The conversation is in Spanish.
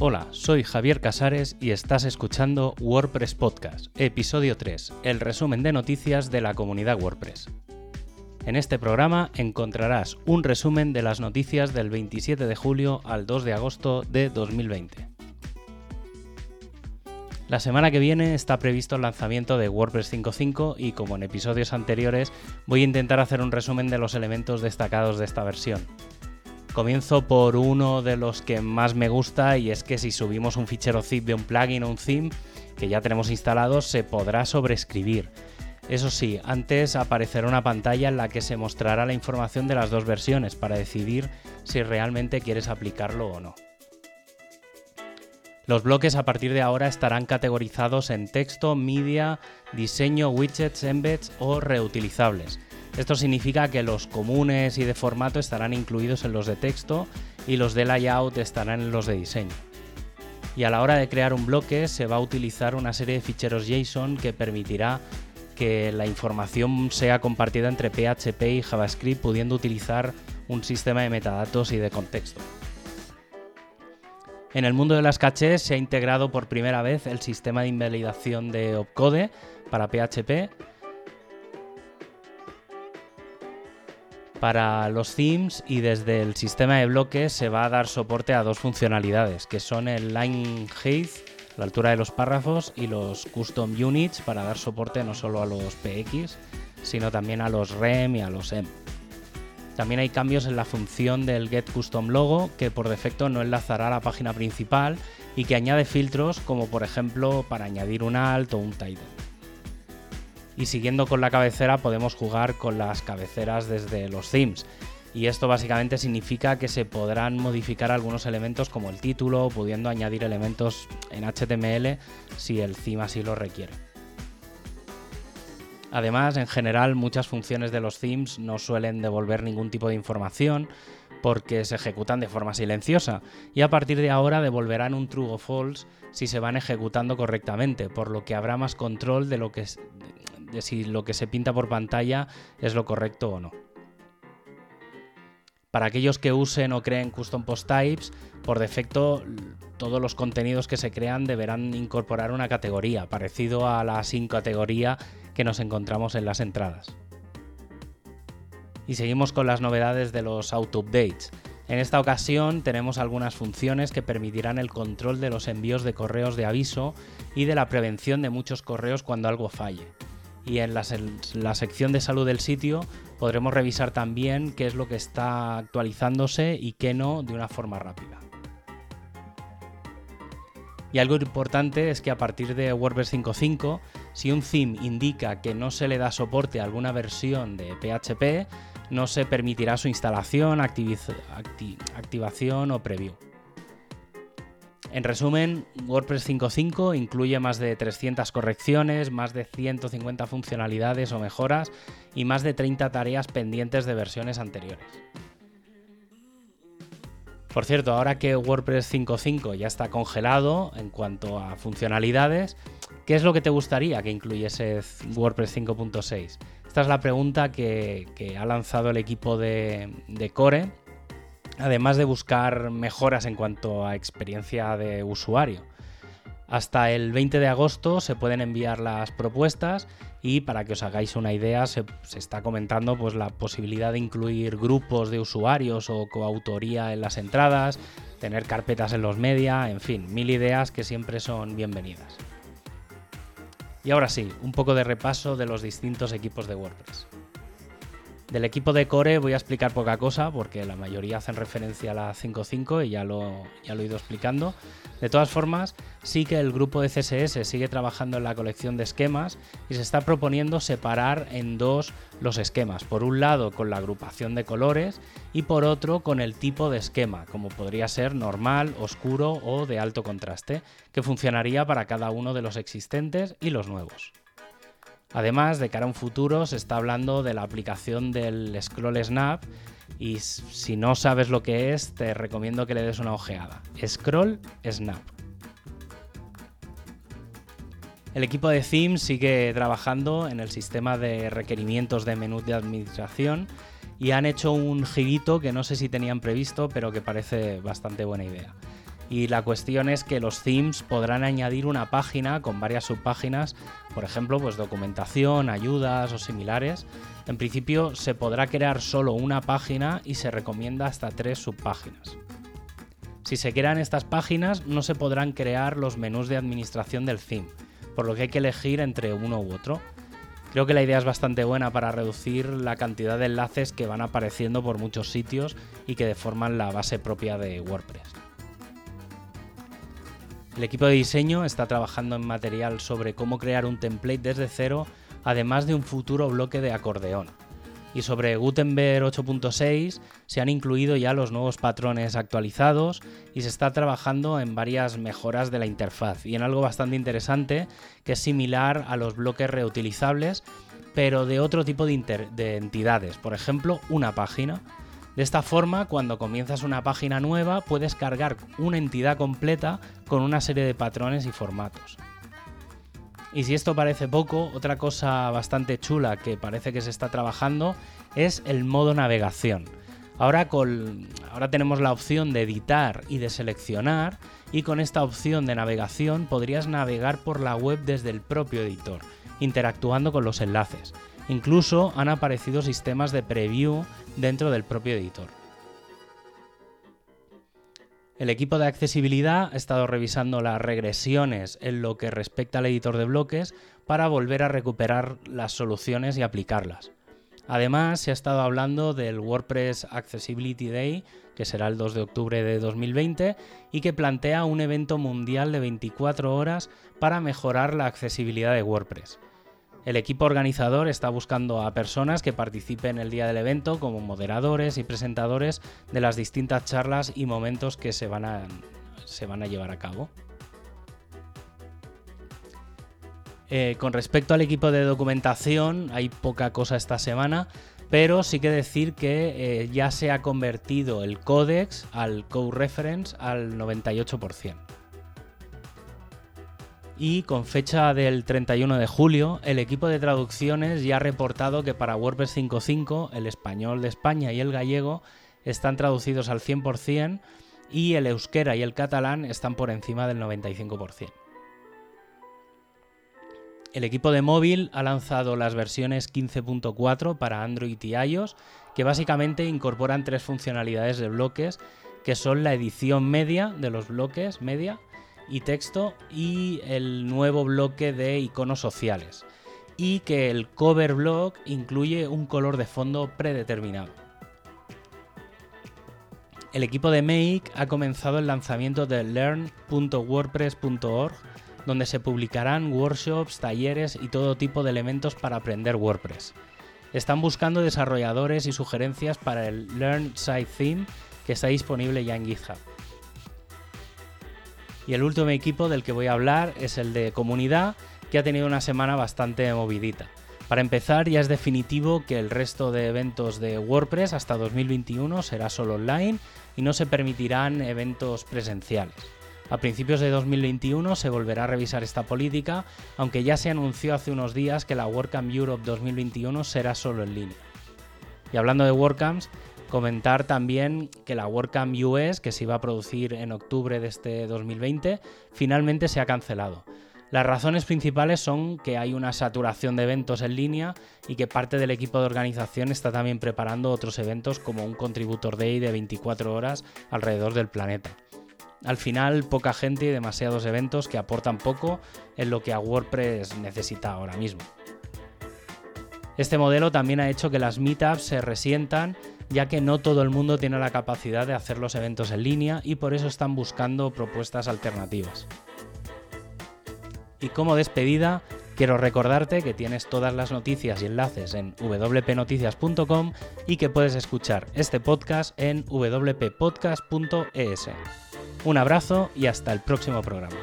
Hola, soy Javier Casares y estás escuchando WordPress Podcast, episodio 3, el resumen de noticias de la comunidad WordPress. En este programa encontrarás un resumen de las noticias del 27 de julio al 2 de agosto de 2020. La semana que viene está previsto el lanzamiento de WordPress 5.5 y como en episodios anteriores voy a intentar hacer un resumen de los elementos destacados de esta versión. Comienzo por uno de los que más me gusta y es que si subimos un fichero zip de un plugin o un theme que ya tenemos instalado se podrá sobreescribir. Eso sí, antes aparecerá una pantalla en la que se mostrará la información de las dos versiones para decidir si realmente quieres aplicarlo o no. Los bloques a partir de ahora estarán categorizados en texto, media, diseño, widgets, embeds o reutilizables. Esto significa que los comunes y de formato estarán incluidos en los de texto y los de layout estarán en los de diseño. Y a la hora de crear un bloque se va a utilizar una serie de ficheros JSON que permitirá que la información sea compartida entre PHP y JavaScript pudiendo utilizar un sistema de metadatos y de contexto. En el mundo de las cachés se ha integrado por primera vez el sistema de invalidación de opcode para PHP Para los themes y desde el sistema de bloques se va a dar soporte a dos funcionalidades, que son el line height, la altura de los párrafos, y los custom units para dar soporte no solo a los PX, sino también a los rem y a los em. También hay cambios en la función del get custom logo, que por defecto no enlazará a la página principal y que añade filtros como por ejemplo para añadir un alt o un title y siguiendo con la cabecera podemos jugar con las cabeceras desde los themes. Y esto básicamente significa que se podrán modificar algunos elementos como el título, pudiendo añadir elementos en HTML si el theme así lo requiere. Además, en general, muchas funciones de los themes no suelen devolver ningún tipo de información porque se ejecutan de forma silenciosa y a partir de ahora devolverán un true o false si se van ejecutando correctamente, por lo que habrá más control de lo que si lo que se pinta por pantalla es lo correcto o no. Para aquellos que usen o creen custom post types, por defecto todos los contenidos que se crean deberán incorporar una categoría, parecido a la sin categoría que nos encontramos en las entradas. Y seguimos con las novedades de los auto updates. En esta ocasión tenemos algunas funciones que permitirán el control de los envíos de correos de aviso y de la prevención de muchos correos cuando algo falle y en la, sección de salud del sitio podremos revisar también qué es lo que está actualizándose y qué no de una forma rápida. Y algo importante es que a partir de WordPress 5.5, si un theme indica que no se le da soporte a alguna versión de PHP, no se permitirá su instalación, activación o preview. En resumen, WordPress 5.5 incluye más de 300 correcciones, más de 150 funcionalidades o mejoras y más de 30 tareas pendientes de versiones anteriores. Por cierto, ahora que WordPress 5.5 ya está congelado en cuanto a funcionalidades, ¿qué es lo que te gustaría que incluyese WordPress 5.6? Esta es la pregunta que, ha lanzado el equipo de Core además de buscar mejoras en cuanto a experiencia de usuario. Hasta el 20 de agosto se pueden enviar las propuestas y para que os hagáis una idea se, está comentando pues, la posibilidad de incluir grupos de usuarios o coautoría en las entradas, tener carpetas en los media, en fin, mil ideas que siempre son bienvenidas. Y ahora sí, un poco de repaso de los distintos equipos de WordPress. Del equipo de Core voy a explicar poca cosa porque la mayoría hacen referencia a la 5.5 y ya lo, ya lo he ido explicando. De todas formas, sí que el grupo de CSS sigue trabajando en la colección de esquemas y se está proponiendo separar en dos los esquemas. Por un lado con la agrupación de colores y por otro con el tipo de esquema, como podría ser normal, oscuro o de alto contraste, que funcionaría para cada uno de los existentes y los nuevos. Además, de cara a un futuro, se está hablando de la aplicación del Scroll Snap y si no sabes lo que es, te recomiendo que le des una ojeada. Scroll Snap. El equipo de Theme sigue trabajando en el sistema de requerimientos de menú de administración y han hecho un girito que no sé si tenían previsto, pero que parece bastante buena idea. Y la cuestión es que los themes podrán añadir una página con varias subpáginas, por ejemplo, pues documentación, ayudas o similares. En principio se podrá crear solo una página y se recomienda hasta tres subpáginas. Si se crean estas páginas no se podrán crear los menús de administración del theme, por lo que hay que elegir entre uno u otro. Creo que la idea es bastante buena para reducir la cantidad de enlaces que van apareciendo por muchos sitios y que deforman la base propia de WordPress. El equipo de diseño está trabajando en material sobre cómo crear un template desde cero, además de un futuro bloque de acordeón. Y sobre Gutenberg 8.6 se han incluido ya los nuevos patrones actualizados y se está trabajando en varias mejoras de la interfaz y en algo bastante interesante que es similar a los bloques reutilizables pero de otro tipo de, de entidades, por ejemplo una página. De esta forma, cuando comienzas una página nueva, puedes cargar una entidad completa con una serie de patrones y formatos. Y si esto parece poco, otra cosa bastante chula que parece que se está trabajando es el modo navegación. Ahora, con, ahora tenemos la opción de editar y de seleccionar y con esta opción de navegación podrías navegar por la web desde el propio editor, interactuando con los enlaces. Incluso han aparecido sistemas de preview dentro del propio editor. El equipo de accesibilidad ha estado revisando las regresiones en lo que respecta al editor de bloques para volver a recuperar las soluciones y aplicarlas. Además, se ha estado hablando del WordPress Accessibility Day, que será el 2 de octubre de 2020, y que plantea un evento mundial de 24 horas para mejorar la accesibilidad de WordPress. El equipo organizador está buscando a personas que participen el día del evento como moderadores y presentadores de las distintas charlas y momentos que se van a, llevar a cabo. Eh, con respecto al equipo de documentación, hay poca cosa esta semana, pero sí que decir que eh, ya se ha convertido el códex al code reference al 98% y con fecha del 31 de julio, el equipo de traducciones ya ha reportado que para WordPress 5.5 el español de España y el gallego están traducidos al 100% y el euskera y el catalán están por encima del 95%. El equipo de móvil ha lanzado las versiones 15.4 para Android y iOS, que básicamente incorporan tres funcionalidades de bloques, que son la edición media de los bloques media, y texto y el nuevo bloque de iconos sociales. Y que el cover block incluye un color de fondo predeterminado. El equipo de Make ha comenzado el lanzamiento de learn.wordpress.org, donde se publicarán workshops, talleres y todo tipo de elementos para aprender WordPress. Están buscando desarrolladores y sugerencias para el Learn Site Theme que está disponible ya en GitHub. Y el último equipo del que voy a hablar es el de comunidad, que ha tenido una semana bastante movidita. Para empezar, ya es definitivo que el resto de eventos de WordPress hasta 2021 será solo online y no se permitirán eventos presenciales. A principios de 2021 se volverá a revisar esta política, aunque ya se anunció hace unos días que la WordCamp Europe 2021 será solo en línea. Y hablando de WordCamps, Comentar también que la WordCamp US, que se iba a producir en octubre de este 2020, finalmente se ha cancelado. Las razones principales son que hay una saturación de eventos en línea y que parte del equipo de organización está también preparando otros eventos como un Contributor Day de 24 horas alrededor del planeta. Al final, poca gente y demasiados eventos que aportan poco en lo que a WordPress necesita ahora mismo. Este modelo también ha hecho que las meetups se resientan ya que no todo el mundo tiene la capacidad de hacer los eventos en línea y por eso están buscando propuestas alternativas. Y como despedida, quiero recordarte que tienes todas las noticias y enlaces en wpnoticias.com y que puedes escuchar este podcast en wppodcast.es. Un abrazo y hasta el próximo programa.